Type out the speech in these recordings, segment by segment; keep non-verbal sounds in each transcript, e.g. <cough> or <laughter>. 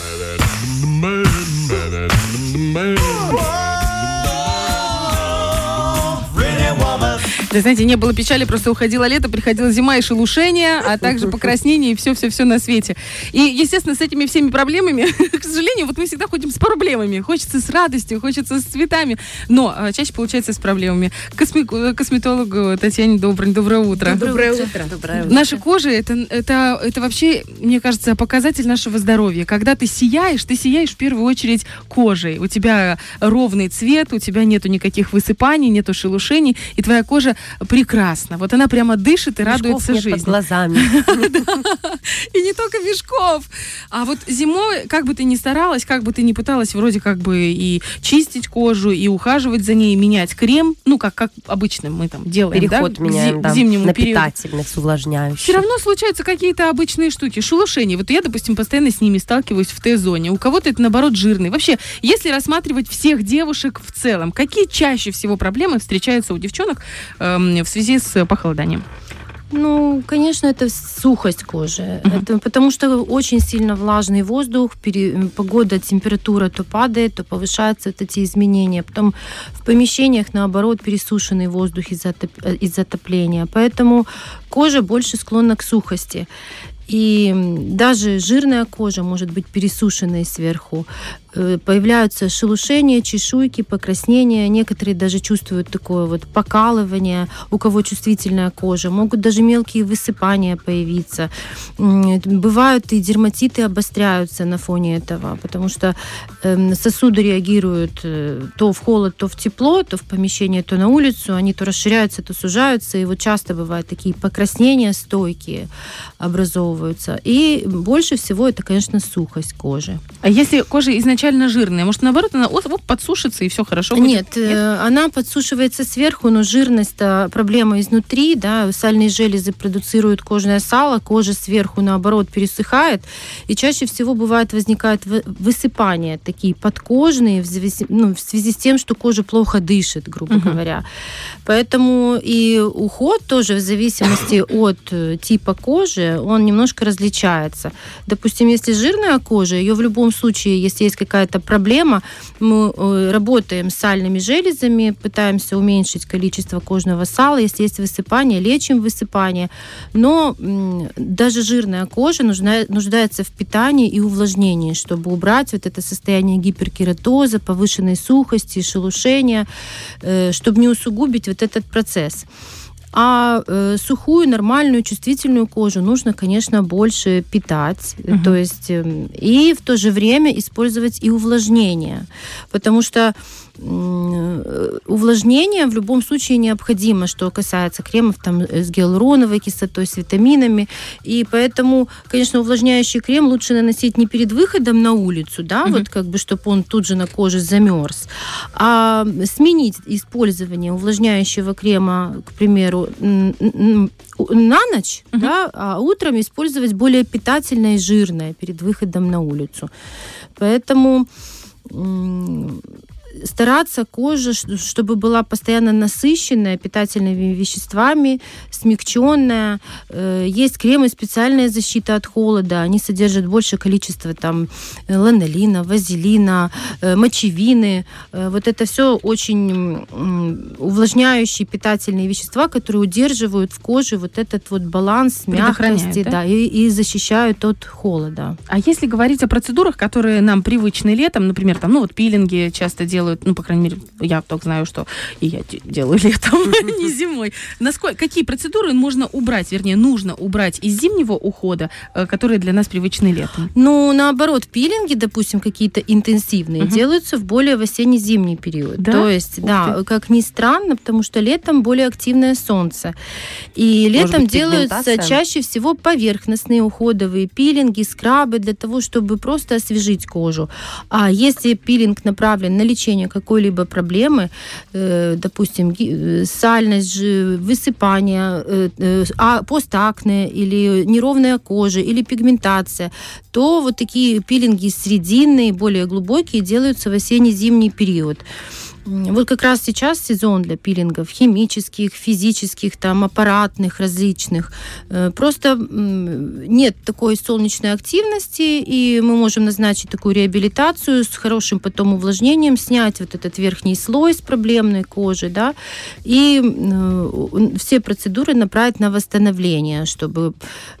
Bye then. Да, знаете, не было печали, просто уходило лето, приходила зима и шелушение, а также покраснение и все-все-все на свете. И, естественно, с этими всеми проблемами, <laughs> к сожалению, вот мы всегда ходим с проблемами. Хочется с радостью, хочется с цветами, но а, чаще получается с проблемами. Косми косметологу Татьяне Добрый, доброе утро. Доброе утро. Доброе утро. Наша кожа это, это, это вообще, мне кажется, показатель нашего здоровья. Когда ты сияешь, ты сияешь в первую очередь кожей. У тебя ровный цвет, у тебя нету никаких высыпаний, нету шелушений, и твоя кожа прекрасно. Вот она прямо дышит и Мешков радуется нет жизни. под глазами. <laughs> И не только мешков. А вот зимой, как бы ты ни старалась, как бы ты ни пыталась вроде как бы и чистить кожу, и ухаживать за ней, менять крем, ну, как, как обычно мы там делаем, Переход да, меняем, да, зимнему на периоду. питательных, с увлажняющих. Все равно случаются какие-то обычные штуки, шелушения. Вот я, допустим, постоянно с ними сталкиваюсь в Т-зоне. У кого-то это, наоборот, жирный. Вообще, если рассматривать всех девушек в целом, какие чаще всего проблемы встречаются у девчонок эм, в связи с похолоданием? Ну, конечно, это сухость кожи. Мгм. Это потому что очень сильно влажный воздух, пере- погода, температура то падает, то повышаются вот эти изменения. Потом в помещениях, наоборот, пересушенный воздух из-за э, из затопления. Поэтому кожа больше склонна к сухости. И даже жирная кожа может быть пересушенной сверху. Э, Появляются шелушения, чешуйки, покраснения. Некоторые даже чувствуют такое вот покалывание, у кого чувствительная кожа. Могут даже мелкие высыпания появиться. Бывают и дерматиты обостряются на фоне этого, потому что эм, сосуды реагируют э, то в холод, то в тепло, то в помещение, то на улицу. Они то расширяются, то сужаются. И вот часто бывают такие покраснения стойкие образовываются. И больше всего это, конечно, сухость кожи. А если кожа изначально жирная, может, наоборот, она оп, подсушится и все хорошо будет? Нет, э, она подсушивается сверху, но жирность проблема изнутри, да, сальные железы продуцируют кожное сало, кожа сверху, наоборот, пересыхает, и чаще всего бывает возникают вы- высыпания такие подкожные в, зависи- ну, в связи с тем, что кожа плохо дышит, грубо Мгм. говоря. Поэтому и уход тоже в зависимости <coughs> от э, типа кожи, он немножко различается. Допустим, если жирная кожа, ее в любом случае, если есть какая-то проблема, мы э, работаем с сальными железами, пытаемся уменьшить количество кожного сала. Если есть высыпание, лечим высыпание. Но даже жирная кожа нужна, нуждается в питании и увлажнении, чтобы убрать вот это состояние гиперкератоза, повышенной сухости, шелушения, э, чтобы не усугубить вот этот процесс. А э, сухую, нормальную, чувствительную кожу нужно, конечно, больше питать. Мгм. То есть эм, и в то же время использовать и увлажнение. Потому что э, увлажнение в любом случае необходимо, что касается кремов там, э, с гиалуроновой кислотой, с витаминами. И поэтому, конечно, увлажняющий крем лучше наносить не перед выходом на улицу, да, Мгм. вот как бы, чтобы он тут же на коже замерз, а сменить использование увлажняющего крема, к примеру, на ночь, Мгм. да, а утром использовать более питательное и жирное перед выходом на улицу. Поэтому стараться кожа, чтобы была постоянно насыщенная питательными веществами, смягченная. Э, Есть кремы специальная защита от холода. Они содержат большее количество там э, ланолина, вазелина, э, мочевины. Вот это все очень увлажняющие питательные вещества, которые удерживают в коже вот этот вот баланс мягкости, да? да, и, и защищают от холода. А если говорить о процедурах, которые нам привычны летом, например, там, ну вот пилинги часто делают, ну, по крайней мере, я только знаю, что и я де- делаю летом, <laughs> не зимой. Насколько, какие процедуры можно убрать, вернее, нужно убрать из зимнего ухода, э, которые для нас привычны летом? Ну, наоборот, пилинги, допустим, какие-то интенсивные, делаются в более в осенне-зимний период. Да? То есть, Ух да, ты. как ни странно, потому что летом более активное солнце. И летом быть, делаются чаще всего поверхностные уходовые пилинги, скрабы для того, чтобы просто освежить кожу. А если пилинг направлен на лечение какой-либо проблемы, э, допустим, э, сальность, высыпание, э, а, постакне или неровная кожа, или пигментация, то вот такие пилинги срединные, более глубокие делаются в осенне-зимний период. Вот как раз сейчас сезон для пилингов химических, физических, там, аппаратных, различных. Э, просто нет такой солнечной активности, и мы можем назначить такую реабилитацию с хорошим потом увлажнением, снять вот этот верхний слой с проблемной кожи, да, и э, все процедуры направить на восстановление, чтобы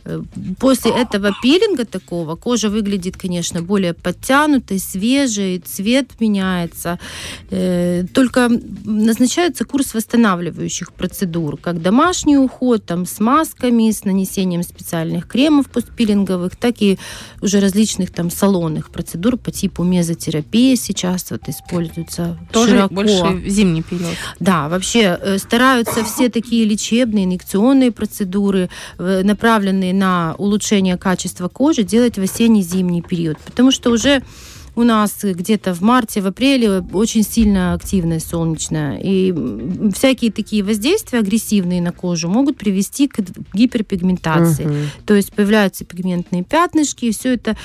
э, после этого пилинга такого кожа выглядит, конечно, более подтянутой, свежей, цвет меняется, только назначается курс восстанавливающих процедур, как домашний уход, там, с масками, с нанесением специальных кремов постпилинговых, так и уже различных там салонных процедур по типу мезотерапии сейчас вот используются Тоже широко. больше зимний период. Да, вообще э, стараются все такие лечебные, инъекционные процедуры, э, направленные на улучшение качества кожи, делать в осенне-зимний период. Потому что уже у нас где-то в марте, в апреле очень сильно активная солнечная. И всякие такие воздействия агрессивные на кожу могут привести к гиперпигментации. Угу. То есть появляются пигментные пятнышки, и все это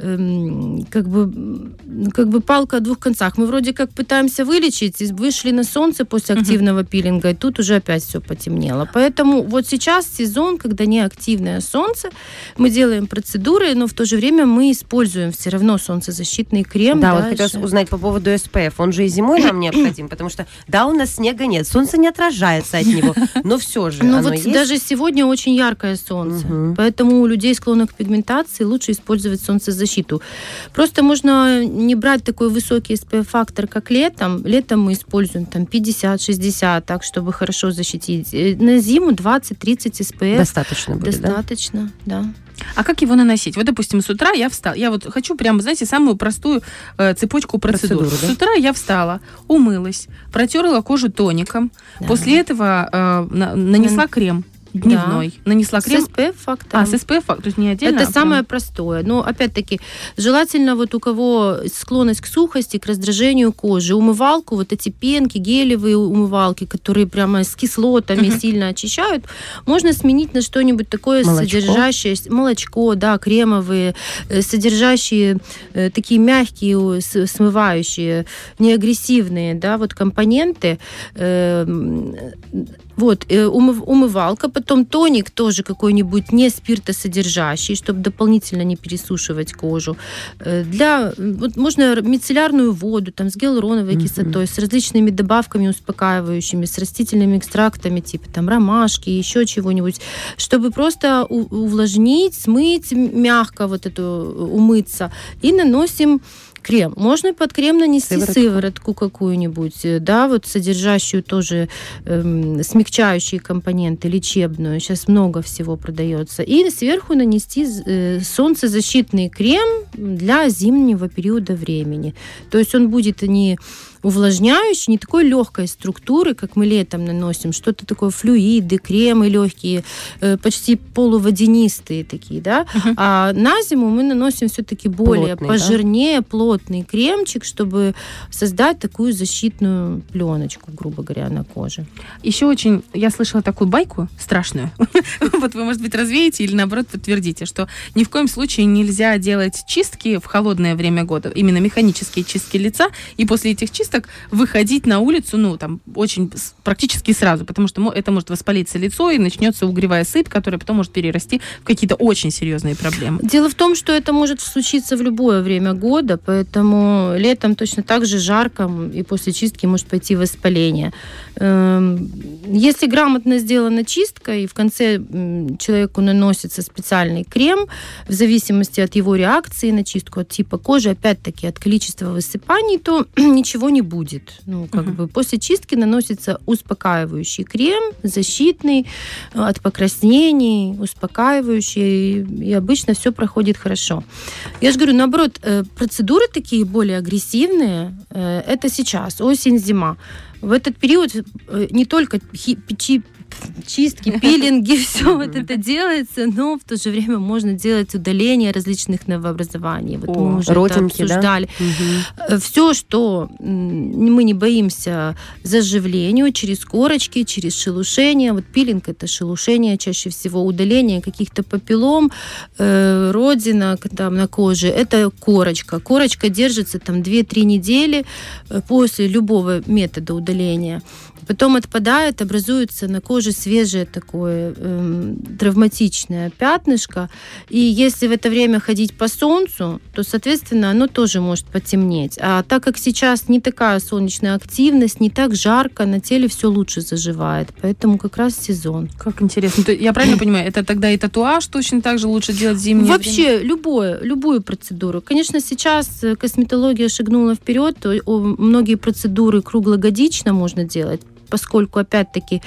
Эм, как бы, как бы палка о двух концах. Мы вроде как пытаемся вылечить, вышли на солнце после активного uh-huh. пилинга, и тут уже опять все потемнело. Поэтому вот сейчас сезон, когда не активное солнце, мы делаем процедуры, но в то же время мы используем все равно солнцезащитный крем. Да, вот хотелось узнать по поводу SPF. Он же и зимой нам <clears throat> необходим, потому что, да, у нас снега нет, солнце не отражается от него, но все же Ну вот есть? даже сегодня очень яркое солнце, угу. поэтому у людей, склонных к пигментации, лучше использовать солнцезащитный защиту. Просто можно не брать такой высокий SPF-фактор, как летом. Летом мы используем там 50-60, так, чтобы хорошо защитить. Э, на зиму 20-30 SPF. Достаточно будет, Достаточно, да? да. А как его наносить? Вот, допустим, с утра я встала. Я вот хочу прямо, знаете, самую простую э, цепочку процедур. процедур да? С утра я встала, умылась, протерла кожу тоником. Да. После этого э, на, нанесла крем дневной. Да. Нанесла крем. С SPF фактором. А, с SPF фактором, то есть не отдельно. Это а самое простое. Но, опять-таки, желательно вот у кого склонность к сухости, к раздражению кожи, умывалку, вот эти пенки, гелевые умывалки, которые прямо с кислотами сильно очищают, можно сменить на что-нибудь такое молочко. содержащее молочко, да, кремовые, э, содержащие э, такие мягкие, смывающие, неагрессивные, да, вот компоненты. Э, вот, э, умыв, умывалка, потом тоник тоже какой-нибудь не спиртосодержащий, чтобы дополнительно не пересушивать кожу. Э, для, вот можно мицеллярную воду там, с гиалуроновой mm-hmm. кислотой, с различными добавками успокаивающими, с растительными экстрактами, типа там ромашки, еще чего-нибудь, чтобы просто увлажнить, смыть мягко вот эту, умыться. И наносим крем. Можно под крем нанести сыворотку, сыворотку какую-нибудь, э, да, вот содержащую тоже эм, смягчающие компоненты, лечебную. Сейчас много всего продается. И сверху нанести э, солнцезащитный крем для зимнего периода времени. То есть он будет не увлажняющий, не такой легкой структуры, как мы летом наносим, что-то такое флюиды, кремы легкие, э, почти полуводянистые такие, да. Uh-huh. А на зиму мы наносим все-таки более плотный, пожирнее, да? плотный кремчик, чтобы создать такую защитную пленочку, грубо говоря, на коже. Еще очень, я слышала такую байку страшную. <laughs> вот вы, может быть, развеете или наоборот подтвердите, что ни в коем случае нельзя делать чистки в холодное время года, именно механические чистки лица, и после этих чисток чисток выходить на улицу, ну, там, очень практически сразу, потому что это может воспалиться лицо и начнется угревая сыпь, которая потом может перерасти в какие-то очень серьезные проблемы. Дело в том, что это может случиться в любое время года, поэтому летом точно так же жарко, и после чистки может пойти воспаление. Эм, если грамотно сделана чистка, и в конце человеку наносится специальный крем, в зависимости от его реакции на чистку, от типа кожи, опять-таки от количества высыпаний, то <clears throat> ничего не будет. Ну, как uh-huh. бы после чистки наносится успокаивающий крем, защитный, э, от покраснений, успокаивающий, и обычно все проходит хорошо. Я же говорю, наоборот, э, процедуры такие более агрессивные, э, это сейчас, осень, зима. В этот период не только чистки, <laughs> пилинги, все вот это делается, но в то же время можно делать удаление различных новообразований. Вот О, мы уже родинки, это обсуждали. Мгм. Все, что мы не боимся заживлению через корочки, через шелушение. Вот пилинг это шелушение чаще всего, удаление каких-то папиллом, э, родинок там на коже. Это корочка. Корочка держится там 2-3 недели э, после любого метода удаления. Потом отпадает, образуется на коже свежее такое эм, травматичное пятнышко. И если в это время ходить по солнцу, то, соответственно, оно тоже может потемнеть. А так как сейчас не такая солнечная активность, не так жарко, на теле все лучше заживает. Поэтому как раз сезон. Как интересно. То Я правильно понимаю, это тогда и татуаж точно так же лучше делать зимнее время? Вообще любое, любую процедуру. Конечно, сейчас э, косметология шагнула вперед, многие процедуры круглогодично можно делать поскольку опять-таки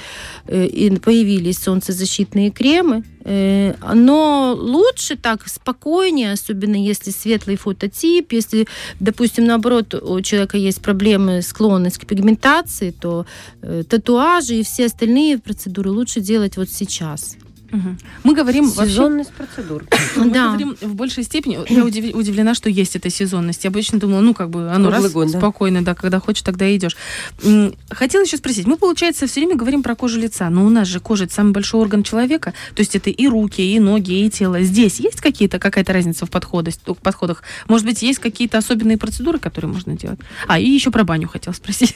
э, появились солнцезащитные кремы, э, но лучше так спокойнее, особенно если светлый фототип, если, допустим, наоборот, у человека есть проблемы, склонность к пигментации, то э, татуажи и все остальные процедуры лучше делать вот сейчас. Мгм. Мы говорим вообще Сезонность процедур. <coughs> Мы Да. говорим в большей степени, я удив- удивлена, что есть эта сезонность. Я обычно думала, ну, как бы, оно раз, год, да. спокойно, да, когда хочешь, тогда идешь. Хотела еще спросить, мы, получается, все время говорим про кожу лица, но у нас же кожа это самый большой орган человека, то есть это и руки, и ноги, и тело. Здесь есть какие-то, какая-то разница в подходах, в подходах? Может быть, есть какие-то особенные процедуры, которые можно делать? А, и еще про баню хотела спросить.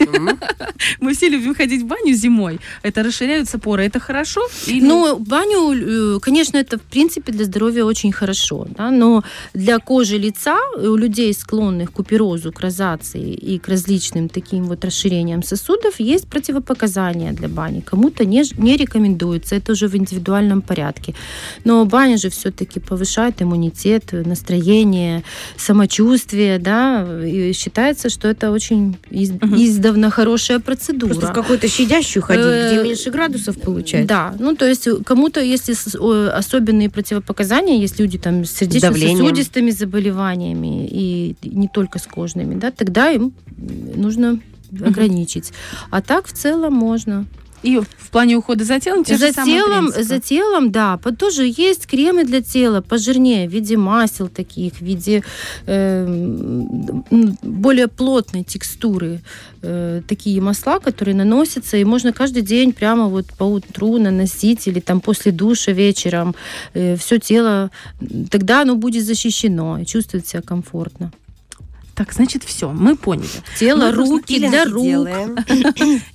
<laughs> Мы все любим ходить в баню зимой. Это расширяются поры, это хорошо? Или- Ну, баню, э, конечно, это в принципе для здоровья очень хорошо, да, но для кожи лица э, у людей, склонных к куперозу, к розации и к различным таким вот расширениям сосудов, есть противопоказания для бани. Кому-то не, не рекомендуется, это уже в индивидуальном порядке. Но баня же все-таки повышает иммунитет, настроение, самочувствие, да, и считается, что это очень из- Мгм. издавна хорошая процедура. Просто в какую-то щадящую ходить, где Э, меньше градусов получается. Да, ну то есть кому-то, если особенные противопоказания, есть люди там с сердечно-сосудистыми заболеваниями и не только с кожными, да, тогда им нужно ограничить. А так в целом можно. И в плане ухода за телом те за же самые телом, принципы. за телом, да, тоже есть кремы для тела пожирнее в виде масел таких, в виде э, более плотной текстуры. Э, такие масла, которые наносятся, и можно каждый день прямо вот по утру наносить или там после душа вечером все тело, тогда оно будет защищено и чувствовать себя комфортно. Так, значит, все, мы поняли. Тело, Мы руки для рук. делаем.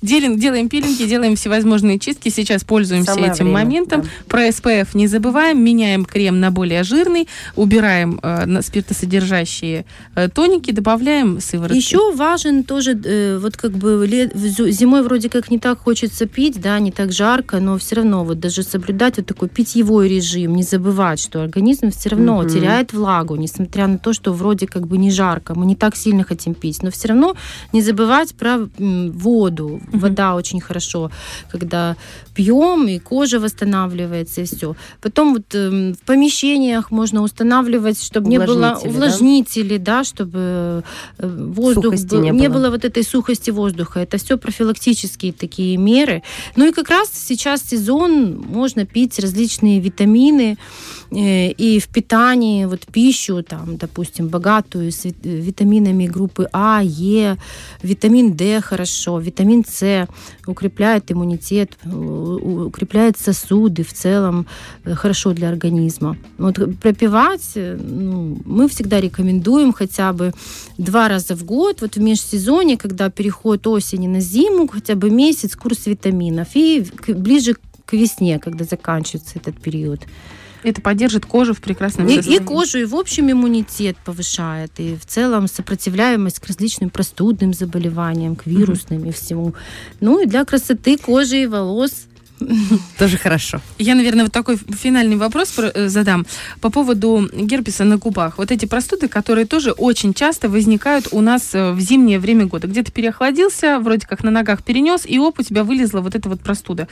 <coughs> Делаем пилинги, делаем всевозможные чистки. Сейчас пользуемся Самое этим время, моментом. да. Про SPF не забываем. Меняем крем на более жирный. Убираем э, спиртосодержащие э, тоники. Добавляем сыворотки. Еще важен тоже, э, вот как бы ле- в зу- зимой вроде как не так хочется пить, да, не так жарко, но все равно вот даже соблюдать вот такой питьевой режим, не забывать, что организм все равно Мгм. теряет влагу, несмотря на то, что вроде как бы не жарко, мы не так сильно хотим пить, но все равно не забывать про воду. Мгм. Вода очень хорошо, когда пьем, и кожа восстанавливается, и все. Потом вот эм, в помещениях можно устанавливать, чтобы не было Увлажнители, да? да, чтобы э, воздух Сухости был- не не было. было вот этой сухости воздуха. Это все профилактические такие меры. Ну и как раз сейчас сезон, можно пить различные витамины э, и в питании, вот пищу, там, допустим, богатую с вит- э, витаминами группы А, Е, витамин D хорошо, витамин С укрепляет иммунитет, у- укрепляет сосуды в целом, э, хорошо для организма. Вот пропивать э, ну, мы всегда рекомендуем хотя бы два раза в год, вот в межсезонье, когда переход осени на зиму, хотя бы месяц курс витаминов, и ближе к весне, когда заканчивается этот период. Это поддержит кожу в прекрасном И, и кожу, и в общем иммунитет повышает, и в целом сопротивляемость к различным простудным заболеваниям, к вирусным и всему. Ну и для красоты кожи и волос <laughs> Тоже хорошо. Я, наверное, вот такой финальный вопрос про- э, задам по поводу герпеса на губах. Вот эти простуды, которые тоже очень часто возникают у нас э, в зимнее время года. Где-то переохладился, вроде как на ногах перенес, и оп, у тебя вылезла вот эта вот простуда.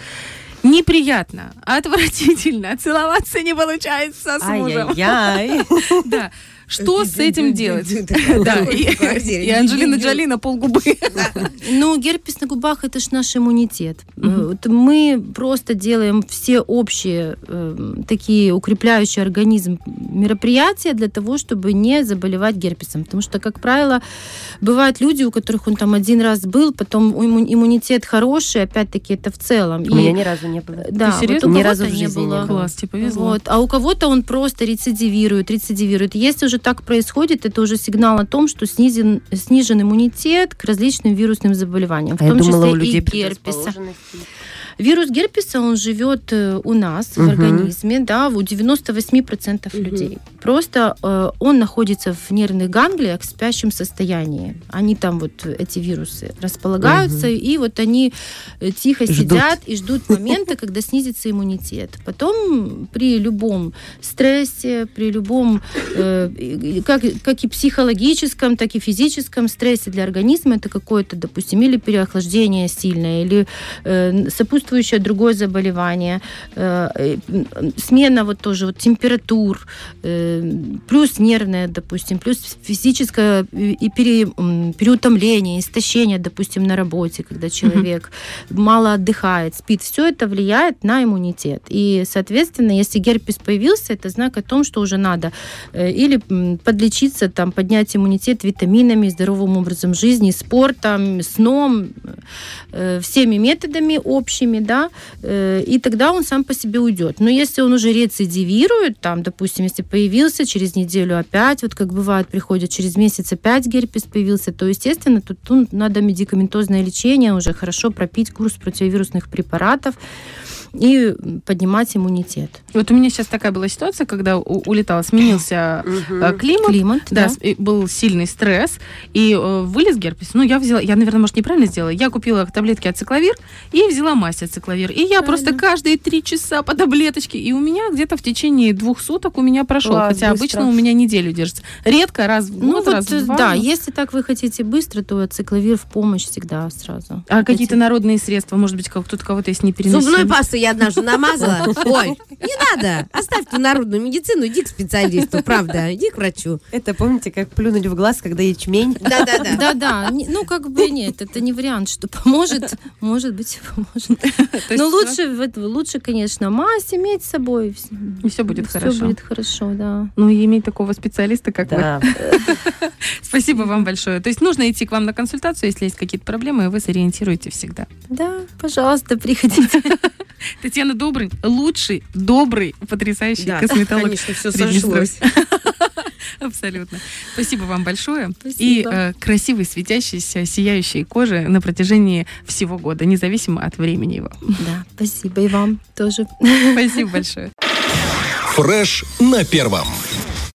Неприятно, отвратительно, <laughs> целоваться не получается с мужем. Ай-яй-яй. <laughs> Да. Что с этим делать? <laughs> Да, и и Анджелина Джоли на полгубы. <laughs> Ну, герпес на губах это ж наш иммунитет. Вот Мы просто делаем все общие э, такие укрепляющие организм мероприятия для того, чтобы не заболевать герпесом. Потому что, как правило, бывают люди, у которых он там один раз был, потом имму- иммунитет хороший, опять-таки это в целом. У меня ни разу не было. да, серьезно? вот у Ни разу в не жизни не было. Класс, тебе повезло. Вот. А у кого-то он просто рецидивирует, рецидивирует. Если уже так происходит, это уже сигнал о том, что снизен, снижен иммунитет к различным вирусным заболеваниям, в А я том думала, числе у людей и герпеса. Вирус герпеса, он живет э, у нас в Мгм. организме, да, у 98% Мгм. людей. Просто э, он находится в нервных ганглиях в спящем состоянии. Они там вот, эти вирусы, располагаются, и вот они э, тихо Ждут. сидят и ждут момента, когда снизится иммунитет. Потом при любом стрессе, при любом, э, как, как и психологическом, так и физическом стрессе для организма, это какое-то, допустим, или переохлаждение сильное, или э, сопутствующее другое заболевание, э, э, смена вот тоже вот температур, э, плюс нервное, допустим, плюс физическое и пере, переутомление, истощение, допустим, на работе, когда человек мало отдыхает, спит, все это влияет на иммунитет. И, соответственно, если герпес появился, это знак о том, что уже надо э, или подлечиться, там, поднять иммунитет витаминами, здоровым образом жизни, спортом, сном, э, всеми методами общими, да, э, и тогда он сам по себе уйдет. Но если он уже рецидивирует, там, допустим, если появился через неделю опять, вот как бывает, приходит через месяц опять герпес появился, то, естественно, тут, тут надо медикаментозное лечение, уже хорошо пропить курс противовирусных препаратов и поднимать иммунитет. Вот у меня сейчас такая была ситуация, когда у- улетала, сменился э, климат, Климат, Да, да. был сильный стресс, и э, вылез герпес. Ну, я взяла, я, наверное, может, неправильно сделала. Я купила таблетки ацикловир и взяла мазь ацикловир. И я просто каждые три часа по таблеточке. И у меня где-то в течение двух суток у меня прошел. Хотя быстро. обычно у меня неделю держится. Редко, раз в Ну год, вот, раз в два. да, ну. если так вы хотите быстро, то цикловир в помощь всегда сразу. А какие-то народные средства, может быть, как тут кого-то есть не переносимый. Зубную пасту я однажды намазала. Ой, не надо. Оставь ты народную медицину, иди к специалисту, правда. Иди к врачу. Это помните, как плюнуть в глаз, когда ячмень? Да-да-да. Да-да, ну как бы нет, это не вариант, что поможет, может быть, поможет. <laughs> Но всё- лучше, лучше, конечно, мазь иметь с собой. И все будет хорошо. будет хорошо, да. Ну, и иметь такого специалиста, как вы. <laughs> Спасибо вам большое. То есть нужно идти к вам на консультацию, если есть какие-то проблемы, и вы сориентируете всегда. Да, пожалуйста, приходите. <laughs> <laughs> Татьяна Добрый, лучший, добрый, потрясающий Да, косметолог. конечно, все сошлось. <laughs> Абсолютно. Спасибо вам большое. Спасибо. И э, красивой, светящейся, сияющей кожи на протяжении всего года, независимо от времени его. Да, спасибо и вам тоже. <laughs> Спасибо большое. Фреш на первом.